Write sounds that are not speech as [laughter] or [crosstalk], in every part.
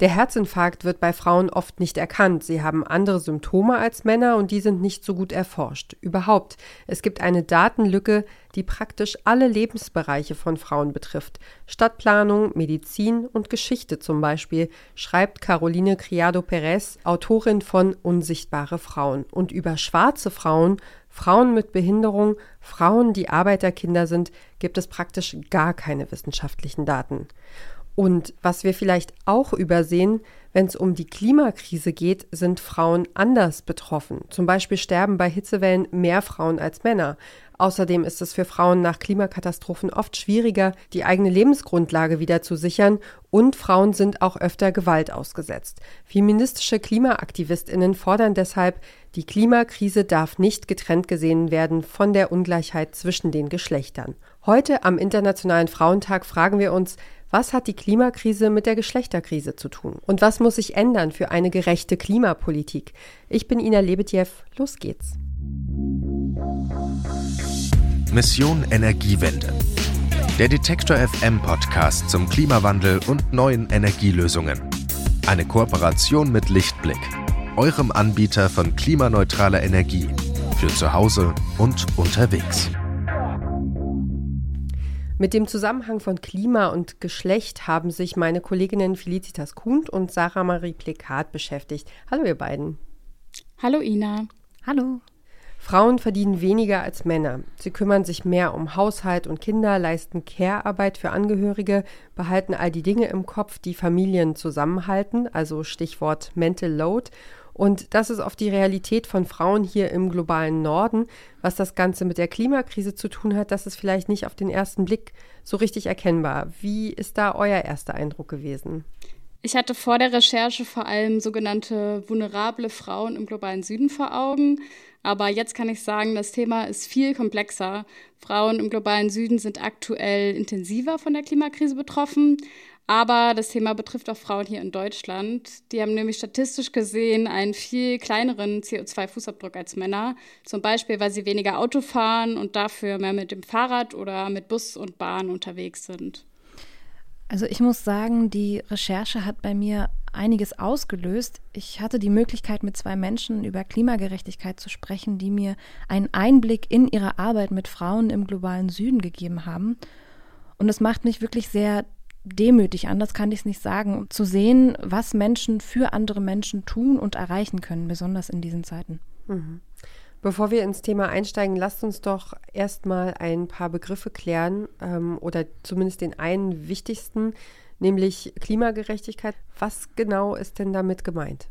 Der Herzinfarkt wird bei Frauen oft nicht erkannt. Sie haben andere Symptome als Männer und die sind nicht so gut erforscht. Überhaupt, es gibt eine Datenlücke, die praktisch alle Lebensbereiche von Frauen betrifft. Stadtplanung, Medizin und Geschichte zum Beispiel, schreibt Caroline Criado Perez, Autorin von Unsichtbare Frauen. Und über schwarze Frauen, Frauen mit Behinderung, Frauen, die Arbeiterkinder sind, gibt es praktisch gar keine wissenschaftlichen Daten. Und was wir vielleicht auch übersehen, wenn es um die Klimakrise geht, sind Frauen anders betroffen. Zum Beispiel sterben bei Hitzewellen mehr Frauen als Männer. Außerdem ist es für Frauen nach Klimakatastrophen oft schwieriger, die eigene Lebensgrundlage wieder zu sichern und Frauen sind auch öfter Gewalt ausgesetzt. Feministische Klimaaktivistinnen fordern deshalb, die Klimakrise darf nicht getrennt gesehen werden von der Ungleichheit zwischen den Geschlechtern. Heute am Internationalen Frauentag fragen wir uns, was hat die Klimakrise mit der Geschlechterkrise zu tun? Und was muss sich ändern für eine gerechte Klimapolitik? Ich bin Ina Lebetjew. Los geht's. Mission Energiewende. Der Detektor FM Podcast zum Klimawandel und neuen Energielösungen. Eine Kooperation mit Lichtblick, eurem Anbieter von klimaneutraler Energie für zu Hause und unterwegs. Mit dem Zusammenhang von Klima und Geschlecht haben sich meine Kolleginnen Felicitas Kuhn und Sarah Marie Plekat beschäftigt. Hallo ihr beiden. Hallo Ina. Hallo. Frauen verdienen weniger als Männer. Sie kümmern sich mehr um Haushalt und Kinder, leisten Care-Arbeit für Angehörige, behalten all die Dinge im Kopf, die Familien zusammenhalten, also Stichwort Mental Load und das ist oft die Realität von Frauen hier im globalen Norden. Was das Ganze mit der Klimakrise zu tun hat, das ist vielleicht nicht auf den ersten Blick so richtig erkennbar. Wie ist da euer erster Eindruck gewesen? Ich hatte vor der Recherche vor allem sogenannte vulnerable Frauen im globalen Süden vor Augen. Aber jetzt kann ich sagen, das Thema ist viel komplexer. Frauen im globalen Süden sind aktuell intensiver von der Klimakrise betroffen. Aber das Thema betrifft auch Frauen hier in Deutschland. Die haben nämlich statistisch gesehen einen viel kleineren CO2-Fußabdruck als Männer. Zum Beispiel, weil sie weniger Auto fahren und dafür mehr mit dem Fahrrad oder mit Bus und Bahn unterwegs sind. Also ich muss sagen, die Recherche hat bei mir einiges ausgelöst. Ich hatte die Möglichkeit, mit zwei Menschen über Klimagerechtigkeit zu sprechen, die mir einen Einblick in ihre Arbeit mit Frauen im globalen Süden gegeben haben. Und es macht mich wirklich sehr demütig, anders kann ich es nicht sagen, zu sehen, was Menschen für andere Menschen tun und erreichen können, besonders in diesen Zeiten. Mhm. Bevor wir ins Thema einsteigen, lasst uns doch erstmal ein paar Begriffe klären ähm, oder zumindest den einen wichtigsten, nämlich Klimagerechtigkeit. Was genau ist denn damit gemeint?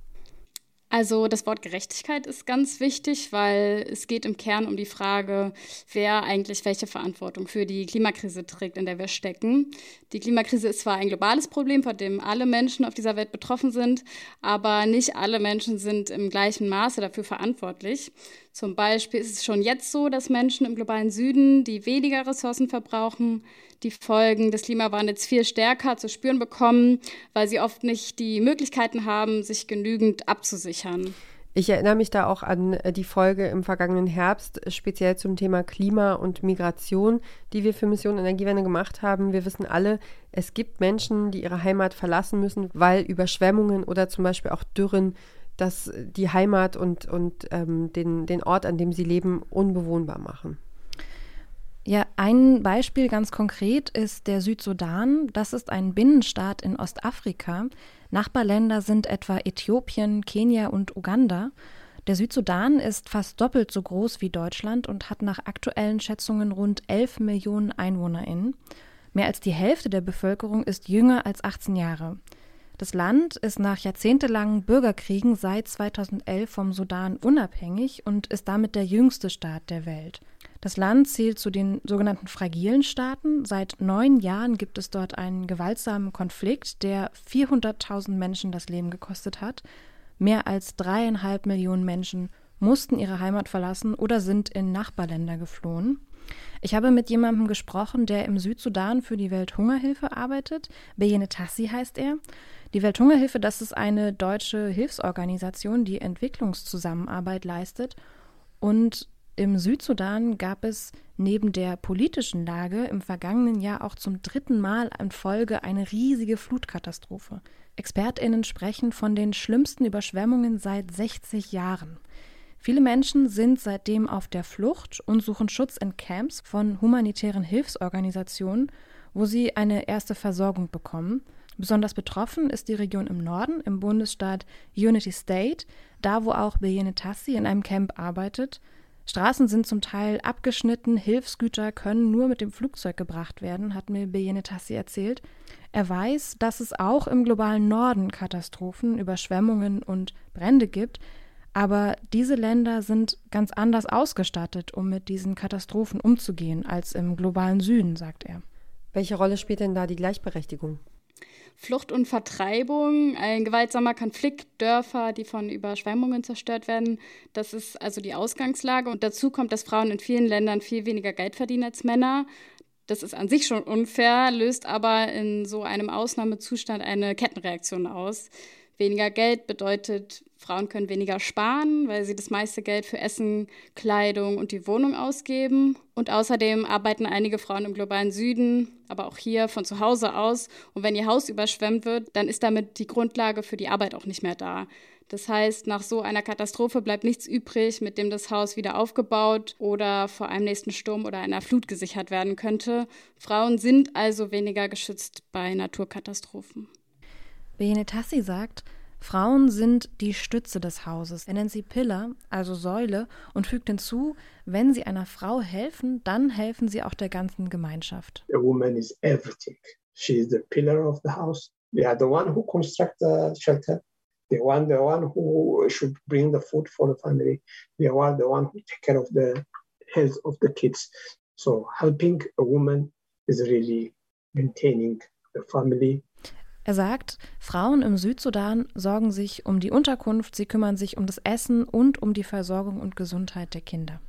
Also das Wort Gerechtigkeit ist ganz wichtig, weil es geht im Kern um die Frage, wer eigentlich welche Verantwortung für die Klimakrise trägt, in der wir stecken. Die Klimakrise ist zwar ein globales Problem, von dem alle Menschen auf dieser Welt betroffen sind, aber nicht alle Menschen sind im gleichen Maße dafür verantwortlich. Zum Beispiel ist es schon jetzt so, dass Menschen im globalen Süden, die weniger Ressourcen verbrauchen, die Folgen des Klimawandels viel stärker zu spüren bekommen, weil sie oft nicht die Möglichkeiten haben, sich genügend abzusichern. Ich erinnere mich da auch an äh, die Folge im vergangenen Herbst, äh, speziell zum Thema Klima und Migration, die wir für Mission Energiewende gemacht haben. Wir wissen alle, es gibt Menschen, die ihre Heimat verlassen müssen, weil Überschwemmungen oder zum Beispiel auch Dürren das die Heimat und, und ähm, den, den Ort, an dem sie leben, unbewohnbar machen. Ja, ein Beispiel ganz konkret ist der Südsudan. Das ist ein Binnenstaat in Ostafrika. Nachbarländer sind etwa Äthiopien, Kenia und Uganda. Der Südsudan ist fast doppelt so groß wie Deutschland und hat nach aktuellen Schätzungen rund 11 Millionen EinwohnerInnen. Mehr als die Hälfte der Bevölkerung ist jünger als 18 Jahre. Das Land ist nach jahrzehntelangen Bürgerkriegen seit 2011 vom Sudan unabhängig und ist damit der jüngste Staat der Welt. Das Land zählt zu den sogenannten fragilen Staaten. Seit neun Jahren gibt es dort einen gewaltsamen Konflikt, der 400.000 Menschen das Leben gekostet hat. Mehr als dreieinhalb Millionen Menschen mussten ihre Heimat verlassen oder sind in Nachbarländer geflohen. Ich habe mit jemandem gesprochen, der im Südsudan für die Welthungerhilfe arbeitet. Beyene Tassi heißt er. Die Welthungerhilfe, das ist eine deutsche Hilfsorganisation, die Entwicklungszusammenarbeit leistet. Und im Südsudan gab es neben der politischen Lage im vergangenen Jahr auch zum dritten Mal in Folge eine riesige Flutkatastrophe. Expertinnen sprechen von den schlimmsten Überschwemmungen seit 60 Jahren. Viele Menschen sind seitdem auf der Flucht und suchen Schutz in Camps von humanitären Hilfsorganisationen, wo sie eine erste Versorgung bekommen. Besonders betroffen ist die Region im Norden, im Bundesstaat Unity State, da wo auch Beyene Tassi in einem Camp arbeitet. Straßen sind zum Teil abgeschnitten, Hilfsgüter können nur mit dem Flugzeug gebracht werden, hat mir Beyene Tassi erzählt. Er weiß, dass es auch im globalen Norden Katastrophen, Überschwemmungen und Brände gibt, aber diese Länder sind ganz anders ausgestattet, um mit diesen Katastrophen umzugehen, als im globalen Süden, sagt er. Welche Rolle spielt denn da die Gleichberechtigung? Flucht und Vertreibung, ein gewaltsamer Konflikt, Dörfer, die von Überschwemmungen zerstört werden. Das ist also die Ausgangslage. Und dazu kommt, dass Frauen in vielen Ländern viel weniger Geld verdienen als Männer. Das ist an sich schon unfair, löst aber in so einem Ausnahmezustand eine Kettenreaktion aus. Weniger Geld bedeutet, Frauen können weniger sparen, weil sie das meiste Geld für Essen, Kleidung und die Wohnung ausgeben. Und außerdem arbeiten einige Frauen im globalen Süden, aber auch hier von zu Hause aus. Und wenn ihr Haus überschwemmt wird, dann ist damit die Grundlage für die Arbeit auch nicht mehr da. Das heißt, nach so einer Katastrophe bleibt nichts übrig, mit dem das Haus wieder aufgebaut oder vor einem nächsten Sturm oder einer Flut gesichert werden könnte. Frauen sind also weniger geschützt bei Naturkatastrophen. Benetassi sagt, Frauen sind die Stütze des Hauses. Er nennt sie Pillar, also Säule, und fügt hinzu, wenn sie einer Frau helfen, dann helfen sie auch der ganzen Gemeinschaft. A woman is everything. She is the pillar of the house. We are the one who construct the shelter. The one, the one who should bring the food for the family. We are the one who take care of the health of the kids. So helping a woman is really maintaining the family er sagt, Frauen im Südsudan sorgen sich um die Unterkunft, sie kümmern sich um das Essen und um die Versorgung und Gesundheit der Kinder.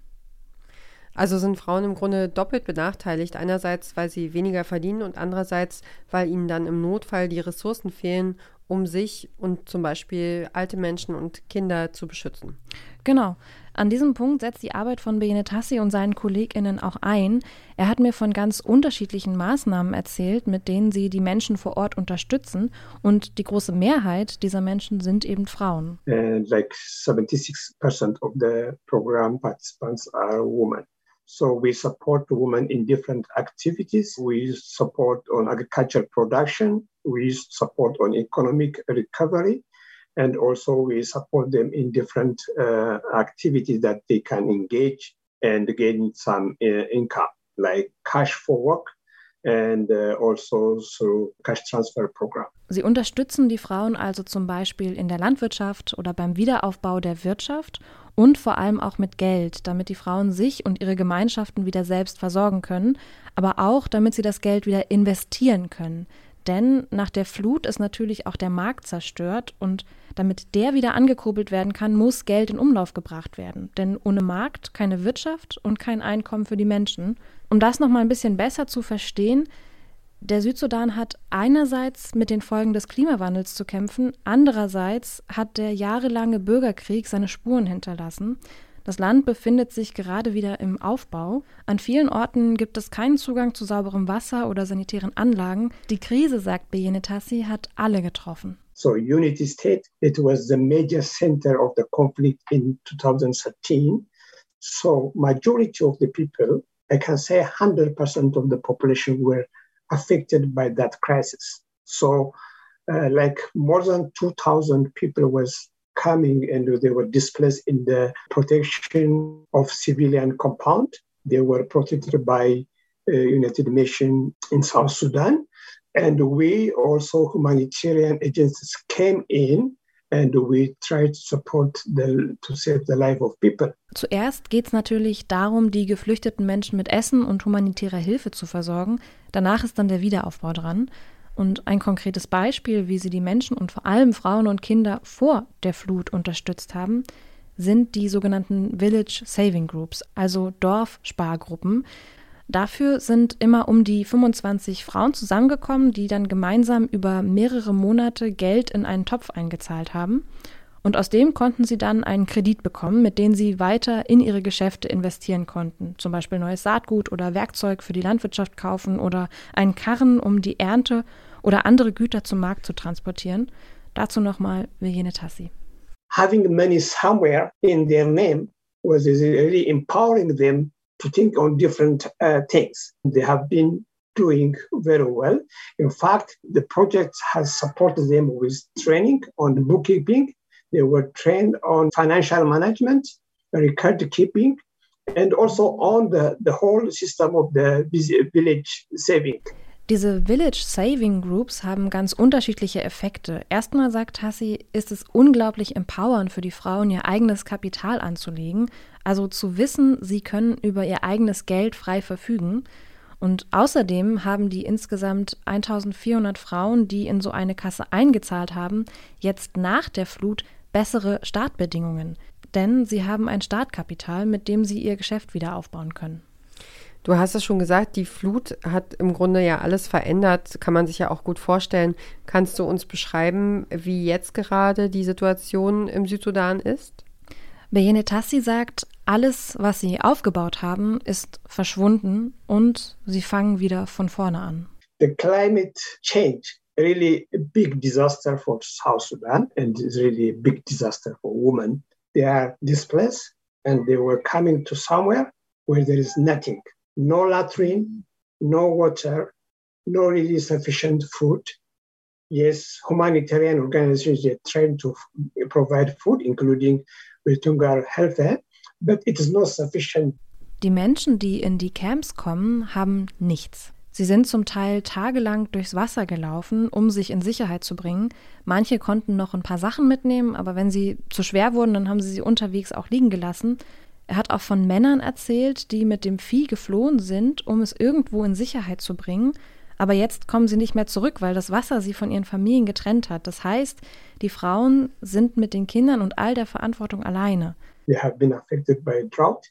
Also sind Frauen im Grunde doppelt benachteiligt. Einerseits, weil sie weniger verdienen und andererseits, weil ihnen dann im Notfall die Ressourcen fehlen, um sich und zum Beispiel alte Menschen und Kinder zu beschützen. Genau. An diesem Punkt setzt die Arbeit von Benetassi und seinen KollegInnen auch ein. Er hat mir von ganz unterschiedlichen Maßnahmen erzählt, mit denen sie die Menschen vor Ort unterstützen. Und die große Mehrheit dieser Menschen sind eben Frauen. And like 76% of the program participants are women. So we support women in different activities. We support on agricultural production. We support on economic recovery. And also we support them in different uh, activities that they can engage and gain some uh, income, like cash for work and uh, also through cash transfer program. Sie unterstützen die Frauen also zum Beispiel in der Landwirtschaft oder beim Wiederaufbau der Wirtschaft und vor allem auch mit Geld, damit die Frauen sich und ihre Gemeinschaften wieder selbst versorgen können, aber auch damit sie das Geld wieder investieren können. Denn nach der Flut ist natürlich auch der Markt zerstört und damit der wieder angekurbelt werden kann, muss Geld in Umlauf gebracht werden. Denn ohne Markt keine Wirtschaft und kein Einkommen für die Menschen. Um das nochmal ein bisschen besser zu verstehen, der Südsudan hat einerseits mit den Folgen des Klimawandels zu kämpfen, andererseits hat der jahrelange Bürgerkrieg seine Spuren hinterlassen. Das Land befindet sich gerade wieder im Aufbau. An vielen Orten gibt es keinen Zugang zu sauberem Wasser oder sanitären Anlagen. Die Krise, sagt Beyenetassi, hat alle getroffen. So Unity State, it was the major center of the conflict in 2013. So majority of the people, I can say 100% of the population were affected by that crisis. So uh, like more than 2,000 people was coming and they were displaced in the protection of civilian compound. They were protected by uh, United Nations in South Sudan. And we also, humanitarian agencies came in Zuerst geht es natürlich darum, die geflüchteten Menschen mit Essen und humanitärer Hilfe zu versorgen. Danach ist dann der Wiederaufbau dran. Und ein konkretes Beispiel, wie sie die Menschen und vor allem Frauen und Kinder vor der Flut unterstützt haben, sind die sogenannten Village Saving Groups, also Dorfspargruppen. Dafür sind immer um die 25 Frauen zusammengekommen, die dann gemeinsam über mehrere Monate Geld in einen Topf eingezahlt haben. Und aus dem konnten sie dann einen Kredit bekommen, mit dem sie weiter in ihre Geschäfte investieren konnten. Zum Beispiel neues Saatgut oder Werkzeug für die Landwirtschaft kaufen oder einen Karren, um die Ernte oder andere Güter zum Markt zu transportieren. Dazu nochmal Virginie Tassi. Having money somewhere in their name was really empowering them to think on different uh, things. They have been doing very well. In fact, the project has supported them with training on bookkeeping. They were trained on financial management, record keeping, and also on the, the whole system of the village saving. Diese Village Saving Groups haben ganz unterschiedliche Effekte. Erstmal sagt Hassi, ist es unglaublich empowernd für die Frauen, ihr eigenes Kapital anzulegen, also zu wissen, sie können über ihr eigenes Geld frei verfügen. Und außerdem haben die insgesamt 1400 Frauen, die in so eine Kasse eingezahlt haben, jetzt nach der Flut bessere Startbedingungen. Denn sie haben ein Startkapital, mit dem sie ihr Geschäft wieder aufbauen können. Du hast es schon gesagt, die Flut hat im Grunde ja alles verändert, kann man sich ja auch gut vorstellen. Kannst du uns beschreiben, wie jetzt gerade die Situation im Südsudan ist? Beyene Tassi sagt, alles, was sie aufgebaut haben, ist verschwunden und sie fangen wieder von vorne an. The climate change really a big disaster for South Sudan and it's really a big disaster for women. They are displaced and they were coming to somewhere where there is nothing. No latrine, no water, no really sufficient food. Yes, humanitarian organizations are trying to provide food, including Tungar Health but it is not sufficient. Die Menschen, die in die Camps kommen, haben nichts. Sie sind zum Teil tagelang durchs Wasser gelaufen, um sich in Sicherheit zu bringen. Manche konnten noch ein paar Sachen mitnehmen, aber wenn sie zu schwer wurden, dann haben sie sie unterwegs auch liegen gelassen. Er hat auch von Männern erzählt, die mit dem Vieh geflohen sind, um es irgendwo in Sicherheit zu bringen. Aber jetzt kommen sie nicht mehr zurück, weil das Wasser sie von ihren Familien getrennt hat. Das heißt, die Frauen sind mit den Kindern und all der Verantwortung alleine. They have been affected by drought.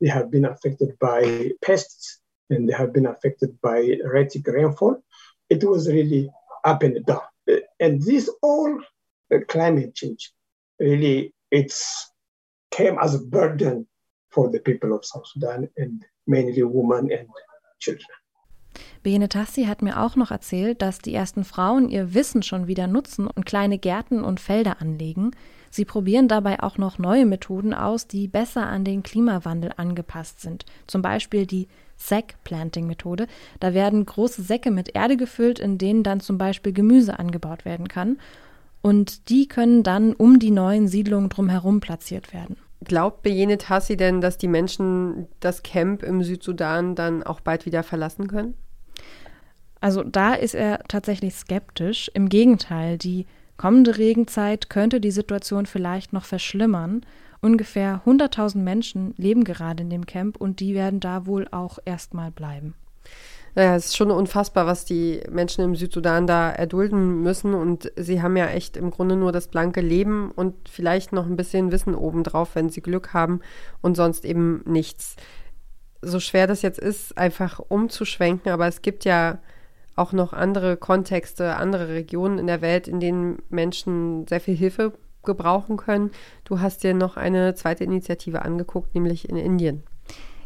They have been affected by pests, and they have been affected by erratic rainfall. It was really up and down. And this all uh, climate change really it's came as a burden for the people of South Sudan and mainly women and children. Benetassi hat mir auch noch erzählt, dass die ersten Frauen ihr Wissen schon wieder nutzen und kleine Gärten und Felder anlegen. Sie probieren dabei auch noch neue Methoden aus, die besser an den Klimawandel angepasst sind. Zum Beispiel die Sack-Planting-Methode. Da werden große Säcke mit Erde gefüllt, in denen dann zum Beispiel Gemüse angebaut werden kann. Und die können dann um die neuen Siedlungen drumherum platziert werden. Glaubt Bejenet Hassi denn, dass die Menschen das Camp im Südsudan dann auch bald wieder verlassen können? Also da ist er tatsächlich skeptisch. Im Gegenteil, die kommende Regenzeit könnte die Situation vielleicht noch verschlimmern. Ungefähr 100.000 Menschen leben gerade in dem Camp und die werden da wohl auch erstmal bleiben. Naja, es ist schon unfassbar, was die Menschen im Südsudan da erdulden müssen. Und sie haben ja echt im Grunde nur das blanke Leben und vielleicht noch ein bisschen Wissen obendrauf, wenn sie Glück haben und sonst eben nichts. So schwer das jetzt ist, einfach umzuschwenken, aber es gibt ja auch noch andere Kontexte, andere Regionen in der Welt, in denen Menschen sehr viel Hilfe gebrauchen können. Du hast dir noch eine zweite Initiative angeguckt, nämlich in Indien.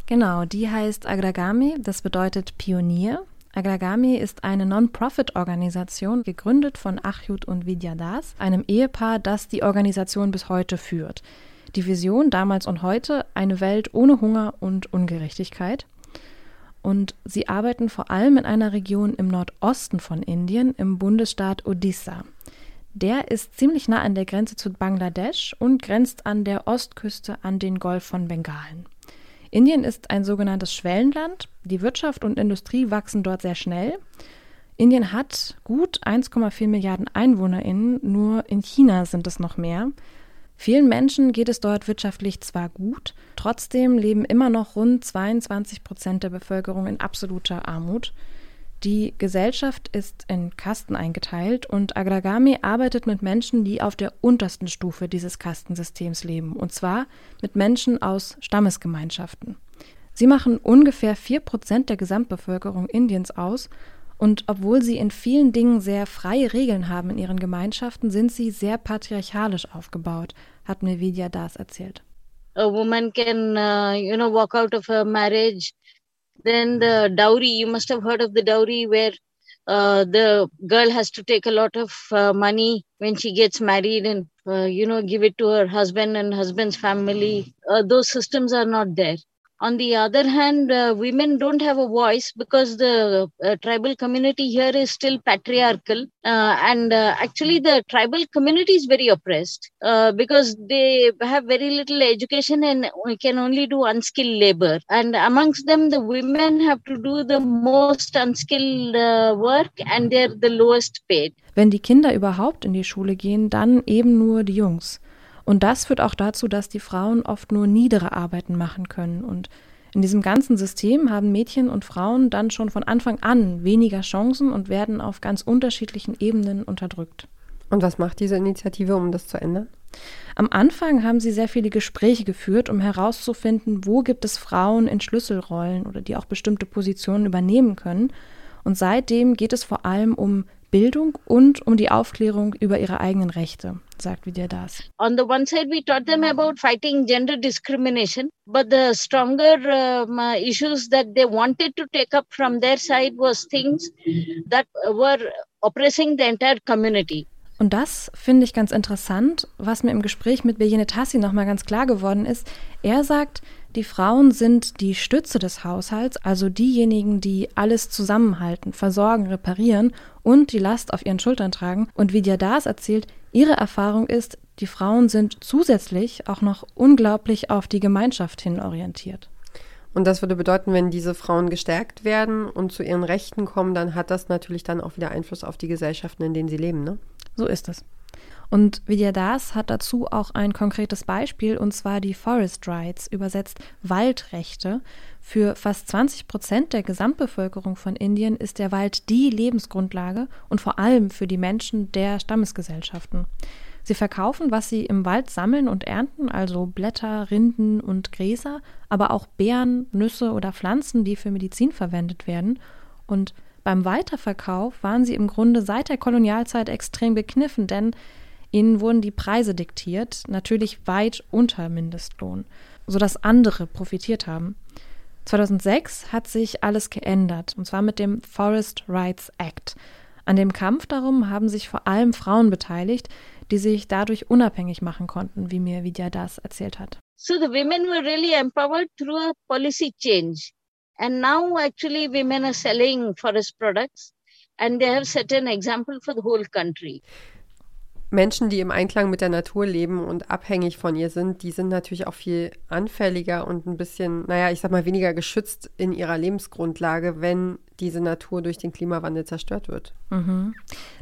Genau, die heißt Agragami, das bedeutet Pionier. Agragami ist eine Non-Profit-Organisation, gegründet von Achyut und Vidya Das, einem Ehepaar, das die Organisation bis heute führt. Die Vision damals und heute, eine Welt ohne Hunger und Ungerechtigkeit und sie arbeiten vor allem in einer Region im Nordosten von Indien, im Bundesstaat Odisha. Der ist ziemlich nah an der Grenze zu Bangladesch und grenzt an der Ostküste an den Golf von Bengalen. Indien ist ein sogenanntes Schwellenland. Die Wirtschaft und Industrie wachsen dort sehr schnell. Indien hat gut 1,4 Milliarden EinwohnerInnen, nur in China sind es noch mehr. Vielen Menschen geht es dort wirtschaftlich zwar gut, trotzdem leben immer noch rund 22 Prozent der Bevölkerung in absoluter Armut. Die Gesellschaft ist in Kasten eingeteilt und Agragami arbeitet mit Menschen, die auf der untersten Stufe dieses Kastensystems leben, und zwar mit Menschen aus Stammesgemeinschaften. Sie machen ungefähr 4 Prozent der Gesamtbevölkerung Indiens aus und obwohl sie in vielen Dingen sehr freie Regeln haben in ihren Gemeinschaften, sind sie sehr patriarchalisch aufgebaut, hat mir Vidya Das erzählt. A woman can, uh, you know, walk out of a marriage. Then the dowry, you must have heard of the dowry where uh, the girl has to take a lot of uh, money when she gets married and uh, you know give it to her husband and husband's family uh, those systems are not there on the other hand, uh, women don't have a voice because the uh, tribal community here is still patriarchal. Uh, and uh, actually, the tribal community is very oppressed uh, because they have very little education and can only do unskilled labor. And amongst them, the women have to do the most unskilled uh, work and they're the lowest paid. Wenn die Kinder überhaupt in die Schule gehen, dann eben nur die Jungs. Und das führt auch dazu, dass die Frauen oft nur niedere Arbeiten machen können. Und in diesem ganzen System haben Mädchen und Frauen dann schon von Anfang an weniger Chancen und werden auf ganz unterschiedlichen Ebenen unterdrückt. Und was macht diese Initiative, um das zu ändern? Am Anfang haben sie sehr viele Gespräche geführt, um herauszufinden, wo gibt es Frauen in Schlüsselrollen oder die auch bestimmte Positionen übernehmen können. Und seitdem geht es vor allem um Bildung und um die Aufklärung über ihre eigenen Rechte, sagt Vidya Das. On the one side, we taught them about fighting gender discrimination, but the stronger um, issues that they wanted to take up from their side was things that were oppressing the entire community. Und das finde ich ganz interessant, was mir im Gespräch mit Bejene Tassi nochmal ganz klar geworden ist. Er sagt, die Frauen sind die Stütze des Haushalts, also diejenigen, die alles zusammenhalten, versorgen, reparieren und die Last auf ihren Schultern tragen. Und wie Das erzählt, ihre Erfahrung ist, die Frauen sind zusätzlich auch noch unglaublich auf die Gemeinschaft hin orientiert. Und das würde bedeuten, wenn diese Frauen gestärkt werden und zu ihren Rechten kommen, dann hat das natürlich dann auch wieder Einfluss auf die Gesellschaften, in denen sie leben, ne? So ist es. Und Vidya Das hat dazu auch ein konkretes Beispiel, und zwar die Forest Rights, übersetzt Waldrechte. Für fast 20 Prozent der Gesamtbevölkerung von Indien ist der Wald die Lebensgrundlage und vor allem für die Menschen der Stammesgesellschaften. Sie verkaufen, was sie im Wald sammeln und ernten, also Blätter, Rinden und Gräser, aber auch Beeren, Nüsse oder Pflanzen, die für Medizin verwendet werden. Und beim Weiterverkauf waren sie im Grunde seit der Kolonialzeit extrem gekniffen, denn Ihnen wurden die Preise diktiert, natürlich weit unter Mindestlohn, sodass andere profitiert haben. 2006 hat sich alles geändert, und zwar mit dem Forest Rights Act. An dem Kampf darum haben sich vor allem Frauen beteiligt, die sich dadurch unabhängig machen konnten, wie mir Vidya Das erzählt hat. So the women were really empowered through a policy change. And now actually women are selling forest products and they have set an example for the whole country. Menschen, die im Einklang mit der Natur leben und abhängig von ihr sind, die sind natürlich auch viel anfälliger und ein bisschen, naja, ich sag mal, weniger geschützt in ihrer Lebensgrundlage, wenn diese Natur durch den Klimawandel zerstört wird. Mhm.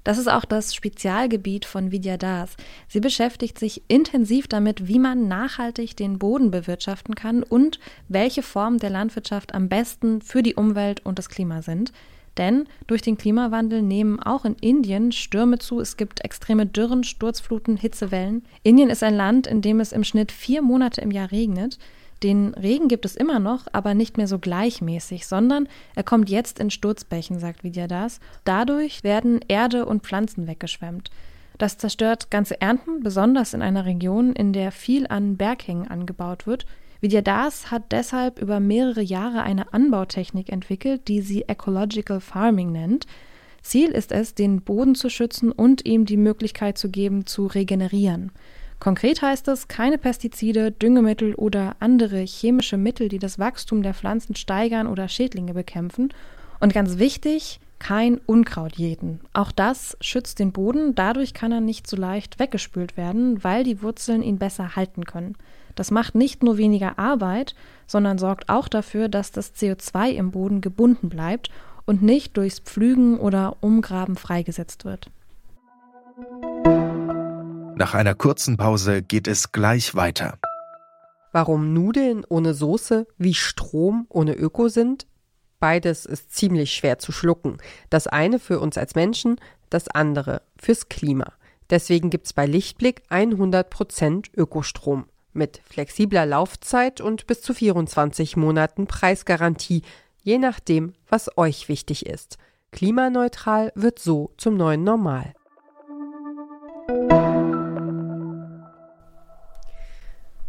Das ist auch das Spezialgebiet von Vidya Das. Sie beschäftigt sich intensiv damit, wie man nachhaltig den Boden bewirtschaften kann und welche Formen der Landwirtschaft am besten für die Umwelt und das Klima sind. Denn durch den Klimawandel nehmen auch in Indien Stürme zu, es gibt extreme Dürren, Sturzfluten, Hitzewellen. Indien ist ein Land, in dem es im Schnitt vier Monate im Jahr regnet. Den Regen gibt es immer noch, aber nicht mehr so gleichmäßig, sondern er kommt jetzt in Sturzbächen, sagt Vidya Das. Dadurch werden Erde und Pflanzen weggeschwemmt. Das zerstört ganze Ernten, besonders in einer Region, in der viel an Berghängen angebaut wird. Vidya Das hat deshalb über mehrere Jahre eine Anbautechnik entwickelt, die sie Ecological Farming nennt. Ziel ist es, den Boden zu schützen und ihm die Möglichkeit zu geben, zu regenerieren. Konkret heißt es, keine Pestizide, Düngemittel oder andere chemische Mittel, die das Wachstum der Pflanzen steigern oder Schädlinge bekämpfen. Und ganz wichtig, kein Unkraut jäten. Auch das schützt den Boden, dadurch kann er nicht so leicht weggespült werden, weil die Wurzeln ihn besser halten können. Das macht nicht nur weniger Arbeit, sondern sorgt auch dafür, dass das CO2 im Boden gebunden bleibt und nicht durchs Pflügen oder Umgraben freigesetzt wird. Nach einer kurzen Pause geht es gleich weiter. Warum Nudeln ohne Soße wie Strom ohne Öko sind? Beides ist ziemlich schwer zu schlucken. Das eine für uns als Menschen, das andere fürs Klima. Deswegen gibt es bei Lichtblick 100% Ökostrom mit flexibler Laufzeit und bis zu 24 Monaten Preisgarantie, je nachdem, was euch wichtig ist. Klimaneutral wird so zum neuen Normal.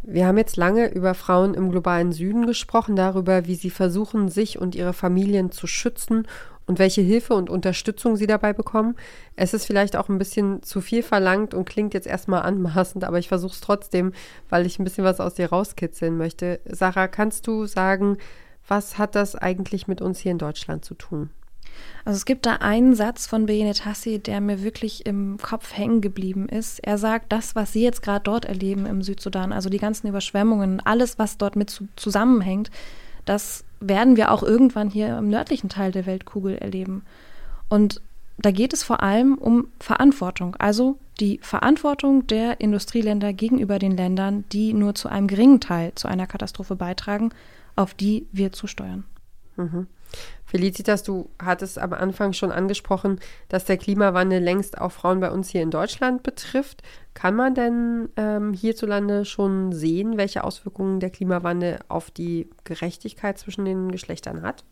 Wir haben jetzt lange über Frauen im globalen Süden gesprochen, darüber, wie sie versuchen, sich und ihre Familien zu schützen und welche Hilfe und Unterstützung sie dabei bekommen. Es ist vielleicht auch ein bisschen zu viel verlangt und klingt jetzt erstmal anmaßend, aber ich versuche es trotzdem, weil ich ein bisschen was aus dir rauskitzeln möchte. Sarah, kannst du sagen, was hat das eigentlich mit uns hier in Deutschland zu tun? Also es gibt da einen Satz von Benet Hassi, der mir wirklich im Kopf hängen geblieben ist. Er sagt, das, was Sie jetzt gerade dort erleben im Südsudan, also die ganzen Überschwemmungen, alles, was dort mit zusammenhängt, das werden wir auch irgendwann hier im nördlichen Teil der Weltkugel erleben. Und da geht es vor allem um Verantwortung, also die Verantwortung der Industrieländer gegenüber den Ländern, die nur zu einem geringen Teil zu einer Katastrophe beitragen, auf die wir zusteuern. Mhm. Felicitas, du hattest am Anfang schon angesprochen, dass der Klimawandel längst auch Frauen bei uns hier in Deutschland betrifft. Kann man denn ähm, hierzulande schon sehen, welche Auswirkungen der Klimawandel auf die Gerechtigkeit zwischen den Geschlechtern hat?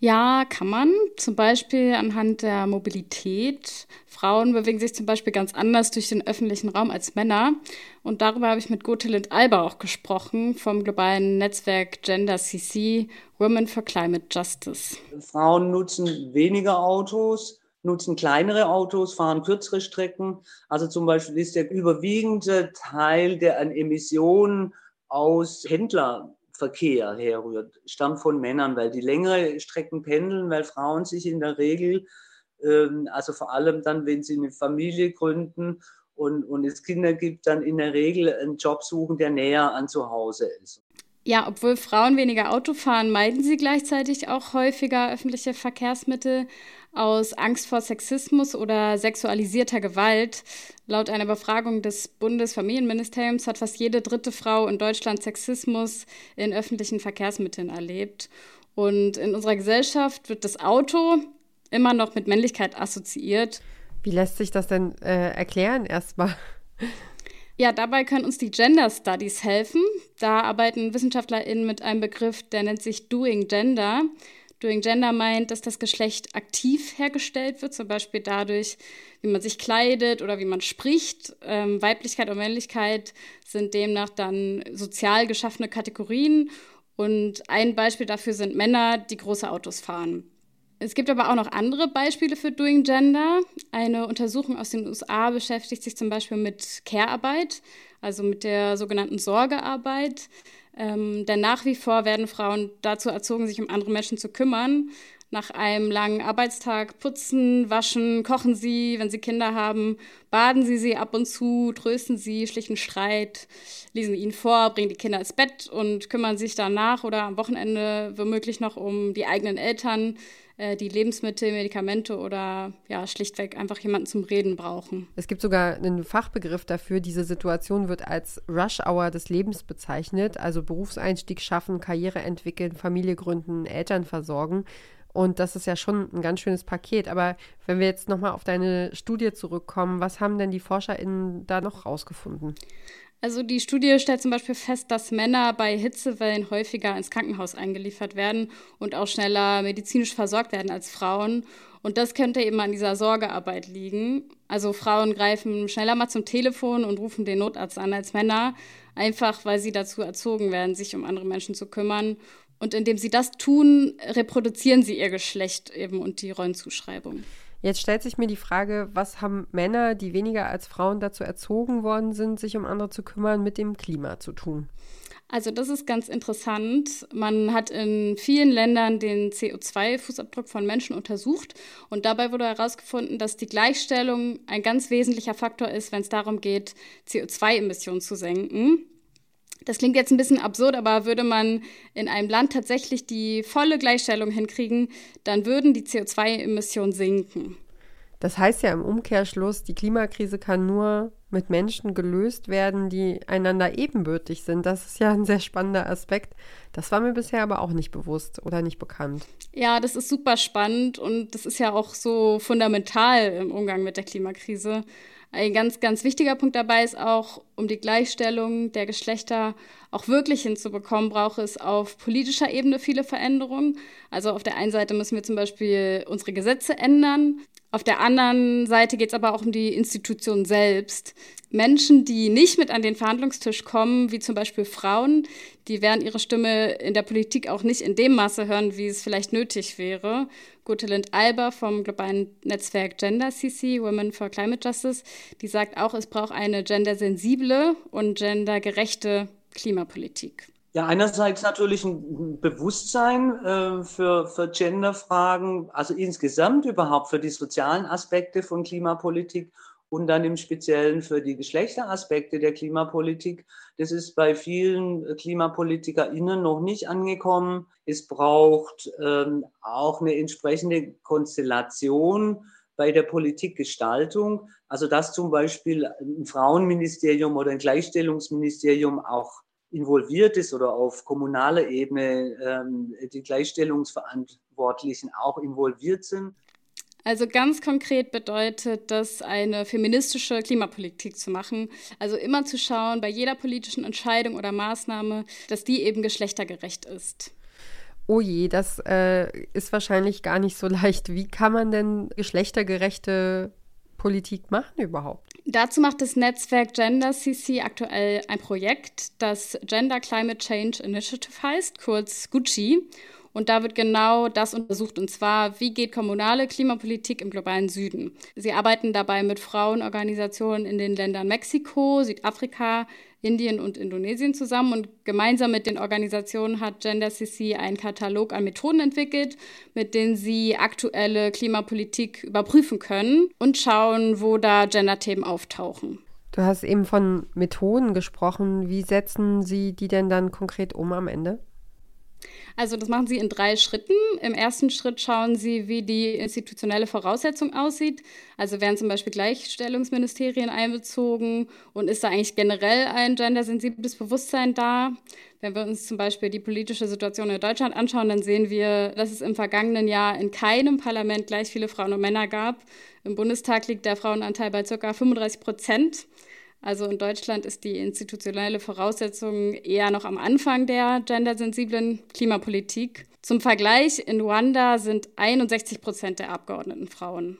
Ja, kann man. Zum Beispiel anhand der Mobilität. Frauen bewegen sich zum Beispiel ganz anders durch den öffentlichen Raum als Männer. Und darüber habe ich mit Gotelind Alba auch gesprochen vom globalen Netzwerk Gender CC Women for Climate Justice. Frauen nutzen weniger Autos, nutzen kleinere Autos, fahren kürzere Strecken. Also zum Beispiel ist der überwiegende Teil der an Emissionen aus Händler Verkehr herrührt, stammt von Männern, weil die längere Strecken pendeln, weil Frauen sich in der Regel, ähm, also vor allem dann, wenn sie eine Familie gründen und, und es Kinder gibt, dann in der Regel einen Job suchen, der näher an zu Hause ist. Ja, obwohl Frauen weniger Auto fahren, meiden sie gleichzeitig auch häufiger öffentliche Verkehrsmittel aus Angst vor Sexismus oder sexualisierter Gewalt. Laut einer Befragung des Bundesfamilienministeriums hat fast jede dritte Frau in Deutschland Sexismus in öffentlichen Verkehrsmitteln erlebt. Und in unserer Gesellschaft wird das Auto immer noch mit Männlichkeit assoziiert. Wie lässt sich das denn äh, erklären erstmal? Ja, dabei können uns die Gender Studies helfen. Da arbeiten WissenschaftlerInnen mit einem Begriff, der nennt sich Doing Gender. Doing Gender meint, dass das Geschlecht aktiv hergestellt wird, zum Beispiel dadurch, wie man sich kleidet oder wie man spricht. Ähm, Weiblichkeit und Männlichkeit sind demnach dann sozial geschaffene Kategorien. Und ein Beispiel dafür sind Männer, die große Autos fahren. Es gibt aber auch noch andere Beispiele für Doing Gender. Eine Untersuchung aus den USA beschäftigt sich zum Beispiel mit Care-Arbeit, also mit der sogenannten Sorgearbeit. Ähm, denn nach wie vor werden Frauen dazu erzogen, sich um andere Menschen zu kümmern. Nach einem langen Arbeitstag putzen, waschen, kochen sie, wenn sie Kinder haben, baden sie sie ab und zu, trösten sie, schlichen Streit, lesen ihnen vor, bringen die Kinder ins Bett und kümmern sich danach oder am Wochenende womöglich noch um die eigenen Eltern, äh, die Lebensmittel, Medikamente oder ja, schlichtweg einfach jemanden zum Reden brauchen. Es gibt sogar einen Fachbegriff dafür. Diese Situation wird als Rush Hour des Lebens bezeichnet, also Berufseinstieg schaffen, Karriere entwickeln, Familie gründen, Eltern versorgen. Und das ist ja schon ein ganz schönes Paket. Aber wenn wir jetzt nochmal auf deine Studie zurückkommen, was haben denn die ForscherInnen da noch rausgefunden? Also die Studie stellt zum Beispiel fest, dass Männer bei Hitzewellen häufiger ins Krankenhaus eingeliefert werden und auch schneller medizinisch versorgt werden als Frauen. Und das könnte eben an dieser Sorgearbeit liegen. Also Frauen greifen schneller mal zum Telefon und rufen den Notarzt an als Männer, einfach weil sie dazu erzogen werden, sich um andere Menschen zu kümmern. Und indem sie das tun, reproduzieren sie ihr Geschlecht eben und die Rollenzuschreibung. Jetzt stellt sich mir die Frage, was haben Männer, die weniger als Frauen dazu erzogen worden sind, sich um andere zu kümmern, mit dem Klima zu tun? Also das ist ganz interessant. Man hat in vielen Ländern den CO2-Fußabdruck von Menschen untersucht und dabei wurde herausgefunden, dass die Gleichstellung ein ganz wesentlicher Faktor ist, wenn es darum geht, CO2-Emissionen zu senken. Das klingt jetzt ein bisschen absurd, aber würde man in einem Land tatsächlich die volle Gleichstellung hinkriegen, dann würden die CO2-Emissionen sinken. Das heißt ja im Umkehrschluss, die Klimakrise kann nur mit Menschen gelöst werden, die einander ebenbürtig sind. Das ist ja ein sehr spannender Aspekt. Das war mir bisher aber auch nicht bewusst oder nicht bekannt. Ja, das ist super spannend und das ist ja auch so fundamental im Umgang mit der Klimakrise. Ein ganz, ganz wichtiger Punkt dabei ist auch, um die Gleichstellung der Geschlechter auch wirklich hinzubekommen, braucht es auf politischer Ebene viele Veränderungen. Also auf der einen Seite müssen wir zum Beispiel unsere Gesetze ändern. Auf der anderen Seite geht es aber auch um die Institution selbst. Menschen, die nicht mit an den Verhandlungstisch kommen, wie zum Beispiel Frauen, die werden ihre Stimme in der Politik auch nicht in dem Maße hören, wie es vielleicht nötig wäre. Gotelind Alber vom globalen Netzwerk Gender CC, Women for Climate Justice, die sagt auch, es braucht eine gendersensible und gendergerechte Klimapolitik. Ja, einerseits natürlich ein Bewusstsein äh, für, für Genderfragen, also insgesamt überhaupt für die sozialen Aspekte von Klimapolitik und dann im Speziellen für die Geschlechteraspekte der Klimapolitik. Das ist bei vielen KlimapolitikerInnen noch nicht angekommen. Es braucht ähm, auch eine entsprechende Konstellation bei der Politikgestaltung. Also dass zum Beispiel ein Frauenministerium oder ein Gleichstellungsministerium auch involviert ist oder auf kommunaler Ebene ähm, die Gleichstellungsverantwortlichen auch involviert sind. Also ganz konkret bedeutet das, eine feministische Klimapolitik zu machen. Also immer zu schauen, bei jeder politischen Entscheidung oder Maßnahme, dass die eben geschlechtergerecht ist. Oh je, das äh, ist wahrscheinlich gar nicht so [laughs] leicht. Wie kann man denn geschlechtergerechte Politik machen überhaupt? Dazu macht das Netzwerk Gender CC aktuell ein Projekt, das Gender Climate Change Initiative heißt, kurz Gucci. Und da wird genau das untersucht, und zwar, wie geht kommunale Klimapolitik im globalen Süden. Sie arbeiten dabei mit Frauenorganisationen in den Ländern Mexiko, Südafrika, Indien und Indonesien zusammen. Und gemeinsam mit den Organisationen hat Gender CC einen Katalog an Methoden entwickelt, mit denen sie aktuelle Klimapolitik überprüfen können und schauen, wo da Gender-Themen auftauchen. Du hast eben von Methoden gesprochen. Wie setzen Sie die denn dann konkret um am Ende? Also das machen Sie in drei Schritten. Im ersten Schritt schauen Sie, wie die institutionelle Voraussetzung aussieht. Also werden zum Beispiel Gleichstellungsministerien einbezogen und ist da eigentlich generell ein gendersensibles Bewusstsein da? Wenn wir uns zum Beispiel die politische Situation in Deutschland anschauen, dann sehen wir, dass es im vergangenen Jahr in keinem Parlament gleich viele Frauen und Männer gab. Im Bundestag liegt der Frauenanteil bei ca. 35 Prozent. Also in Deutschland ist die institutionelle Voraussetzung eher noch am Anfang der gendersensiblen Klimapolitik. Zum Vergleich, in Ruanda sind 61 Prozent der Abgeordneten Frauen.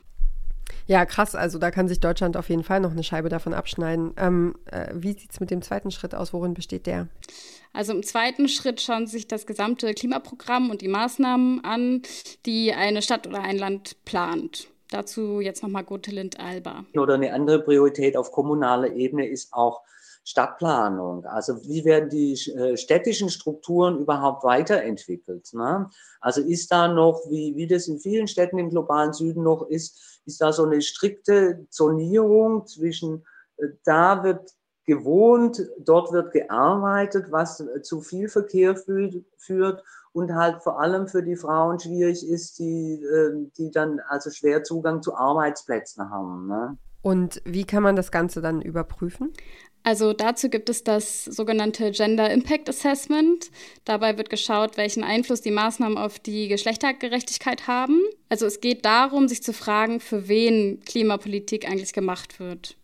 Ja, krass. Also da kann sich Deutschland auf jeden Fall noch eine Scheibe davon abschneiden. Ähm, äh, wie sieht es mit dem zweiten Schritt aus? Worin besteht der? Also im zweiten Schritt schauen Sie sich das gesamte Klimaprogramm und die Maßnahmen an, die eine Stadt oder ein Land plant. Dazu jetzt nochmal Gotelind Alba. Oder eine andere Priorität auf kommunaler Ebene ist auch Stadtplanung. Also wie werden die äh, städtischen Strukturen überhaupt weiterentwickelt? Ne? Also ist da noch, wie, wie das in vielen Städten im globalen Süden noch ist, ist da so eine strikte Zonierung zwischen, äh, da wird gewohnt, dort wird gearbeitet, was zu viel Verkehr führt und halt vor allem für die Frauen schwierig ist, die, ähm, die dann also schwer Zugang zu Arbeitsplätzen haben. Ne? Und wie kann man das Ganze dann überprüfen? Also dazu gibt es das sogenannte Gender Impact Assessment. Dabei wird geschaut, welchen Einfluss die Maßnahmen auf die Geschlechtergerechtigkeit haben. Also es geht darum, sich zu fragen, für wen Klimapolitik eigentlich gemacht wird.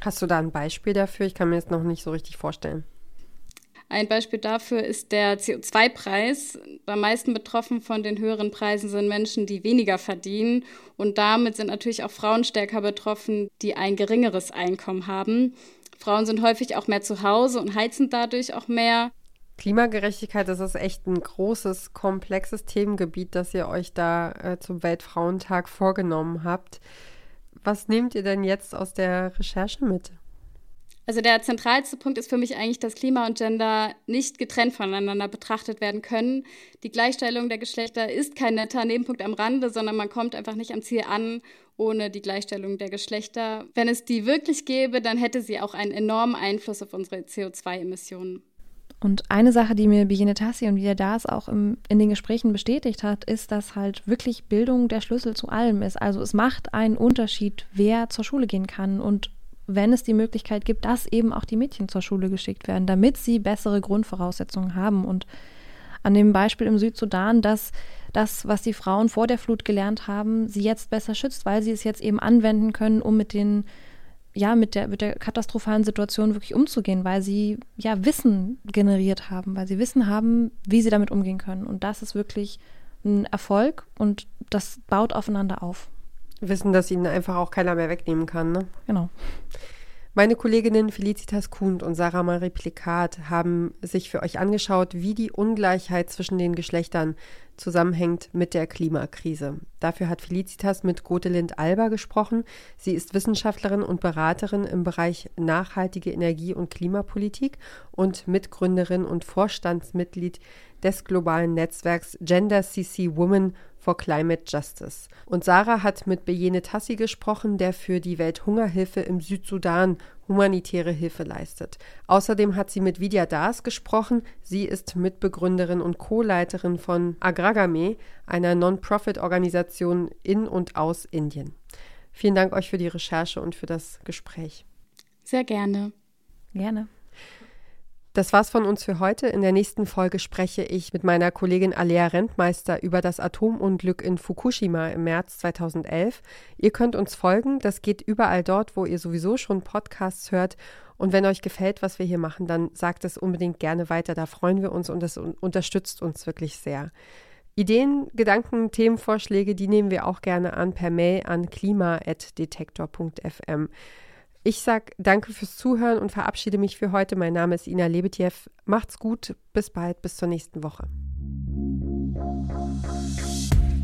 Hast du da ein Beispiel dafür? Ich kann mir das noch nicht so richtig vorstellen. Ein Beispiel dafür ist der CO2-Preis. Am meisten betroffen von den höheren Preisen sind Menschen, die weniger verdienen. Und damit sind natürlich auch Frauen stärker betroffen, die ein geringeres Einkommen haben. Frauen sind häufig auch mehr zu Hause und heizen dadurch auch mehr. Klimagerechtigkeit, das ist echt ein großes, komplexes Themengebiet, das ihr euch da äh, zum Weltfrauentag vorgenommen habt. Was nehmt ihr denn jetzt aus der Recherche mit? Also der zentralste Punkt ist für mich eigentlich, dass Klima und Gender nicht getrennt voneinander betrachtet werden können. Die Gleichstellung der Geschlechter ist kein netter Nebenpunkt am Rande, sondern man kommt einfach nicht am Ziel an ohne die Gleichstellung der Geschlechter. Wenn es die wirklich gäbe, dann hätte sie auch einen enormen Einfluss auf unsere CO2-Emissionen. Und eine Sache, die mir Begine Tassi und wie er es auch im, in den Gesprächen bestätigt hat, ist, dass halt wirklich Bildung der Schlüssel zu allem ist. Also es macht einen Unterschied, wer zur Schule gehen kann und wenn es die Möglichkeit gibt, dass eben auch die Mädchen zur Schule geschickt werden, damit sie bessere Grundvoraussetzungen haben. Und an dem Beispiel im Südsudan, dass das, was die Frauen vor der Flut gelernt haben, sie jetzt besser schützt, weil sie es jetzt eben anwenden können, um mit den ja, mit der, mit der katastrophalen Situation wirklich umzugehen, weil sie ja Wissen generiert haben, weil sie Wissen haben, wie sie damit umgehen können. Und das ist wirklich ein Erfolg und das baut aufeinander auf. Wissen, dass ihnen einfach auch keiner mehr wegnehmen kann, ne? Genau. Meine Kolleginnen Felicitas Kuhn und Sarah Marie Plikat haben sich für euch angeschaut, wie die Ungleichheit zwischen den Geschlechtern zusammenhängt mit der Klimakrise. Dafür hat Felicitas mit Gotelind Alba gesprochen. Sie ist Wissenschaftlerin und Beraterin im Bereich nachhaltige Energie- und Klimapolitik und Mitgründerin und Vorstandsmitglied des globalen Netzwerks Gender CC Women for Climate Justice. Und Sarah hat mit Bejene Tassi gesprochen, der für die Welthungerhilfe im Südsudan humanitäre Hilfe leistet. Außerdem hat sie mit Vidya Das gesprochen. Sie ist Mitbegründerin und Co-Leiterin von Agragame, einer Non-Profit-Organisation in und aus Indien. Vielen Dank euch für die Recherche und für das Gespräch. Sehr gerne. Gerne. Das war's von uns für heute. In der nächsten Folge spreche ich mit meiner Kollegin Alea Rentmeister über das Atomunglück in Fukushima im März 2011. Ihr könnt uns folgen. Das geht überall dort, wo ihr sowieso schon Podcasts hört. Und wenn euch gefällt, was wir hier machen, dann sagt es unbedingt gerne weiter. Da freuen wir uns und das unterstützt uns wirklich sehr. Ideen, Gedanken, Themenvorschläge, die nehmen wir auch gerne an per Mail an klima.detektor.fm. Ich sage danke fürs Zuhören und verabschiede mich für heute. Mein Name ist Ina Lebetjew. Macht's gut, bis bald, bis zur nächsten Woche.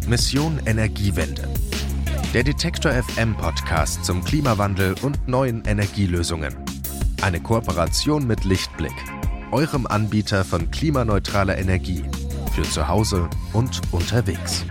Mission Energiewende. Der Detektor FM Podcast zum Klimawandel und neuen Energielösungen. Eine Kooperation mit Lichtblick, eurem Anbieter von klimaneutraler Energie für zu Hause und unterwegs.